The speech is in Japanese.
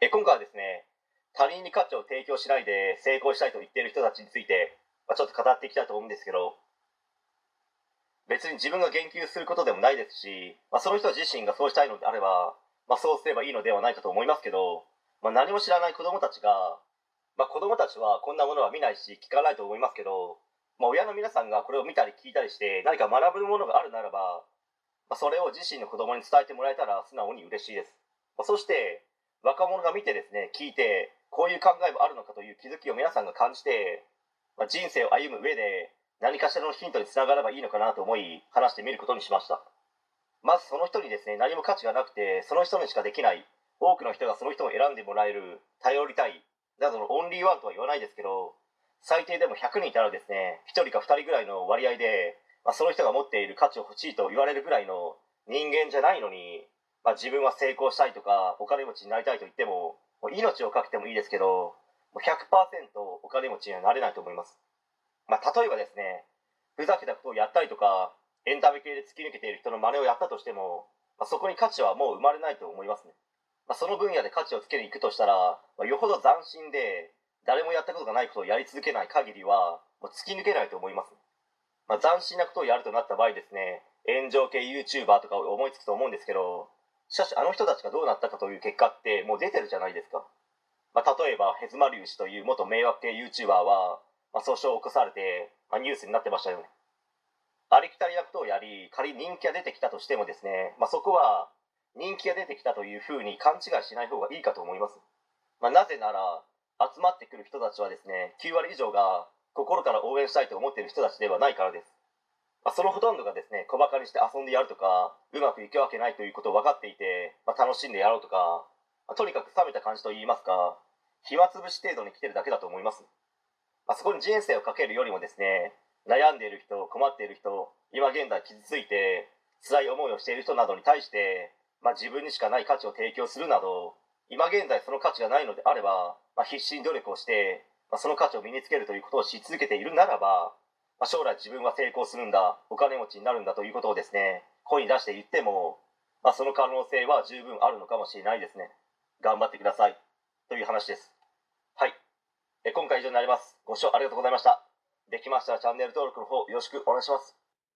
え今回はですね他人に価値を提供しないで成功したいと言っている人たちについて、まあ、ちょっと語っていきたいと思うんですけど別に自分が言及することでもないですし、まあ、その人自身がそうしたいのであれば、まあ、そうすればいいのではないかと思いますけど、まあ、何も知らない子供たちが、まあ、子供たちはこんなものは見ないし聞かないと思いますけど、まあ、親の皆さんがこれを見たり聞いたりして何か学ぶものがあるならば、まあ、それを自身の子供に伝えてもらえたら素直に嬉しいです、まあ、そして若者が見てですね聞いてこういう考えもあるのかという気づきを皆さんが感じて、まあ、人生を歩む上で何かしらのヒントにつながればいいのかなと思い話してみることにしました。まずその人にですね何も価値がなくてその人にしかできない。多くの人がその人を選んでもらえる頼りたい。などのオンリーワンとは言わないですけど最低でも100人いたらですね1人か2人ぐらいの割合で、まあ、その人が持っている価値を欲しいと言われるぐらいの人間じゃないのにまあ、自分は成功したいとかお金持ちになりたいと言ってももう命をかけてもいいですけどもう100%お金持ちにはなれないと思います、まあ、例えばですねふざけたことをやったりとかエンタメ系で突き抜けている人の真似をやったとしても、まあ、そこに価値はもう生まれないと思いますね、まあ、その分野で価値をつけに行くとしたら、まあ、よほど斬新で誰もやったことがないことをやり続けない限りはもう突き抜けないと思います、まあ、斬新なことをやるとなった場合ですね炎上系 YouTuber とか思いつくと思うんですけどしかしあの人たちがどうなったかという結果ってもう出てるじゃないですか、まあ、例えばヘズマリウ氏という元迷惑系 YouTuber は、まあ、訴訟を起こされて、まあ、ニュースになってましたよね。ありきたりなことをやり仮に人気が出てきたとしてもですね、まあ、そこは人気が出てきたというふうに勘違いしない方がいいかと思います、まあ、なぜなら集まってくる人たちはですね9割以上が心から応援したいと思っている人たちではないからです。まあ、そのほとんどがですね小バカにして遊んでやるとかうまくいくわけないということを分かっていて、まあ、楽しんでやろうとか、まあ、とにかく冷めた感じといいますか暇つぶし程度に来てるだけだと思います、ま、そこに人生をかけるよりもですね悩んでいる人困っている人今現在傷ついて辛い思いをしている人などに対して、ま、自分にしかない価値を提供するなど今現在その価値がないのであれば、ま、必死に努力をして、ま、その価値を身につけるということをし続けているならばまあ、将来自分は成功するんだお金持ちになるんだということをですね声に出して言っても、まあ、その可能性は十分あるのかもしれないですね。頑張ってください。という話です。はい。え今回以上になります。ご視聴ありがとうございました。できましたらチャンネル登録の方よろしくお願いします。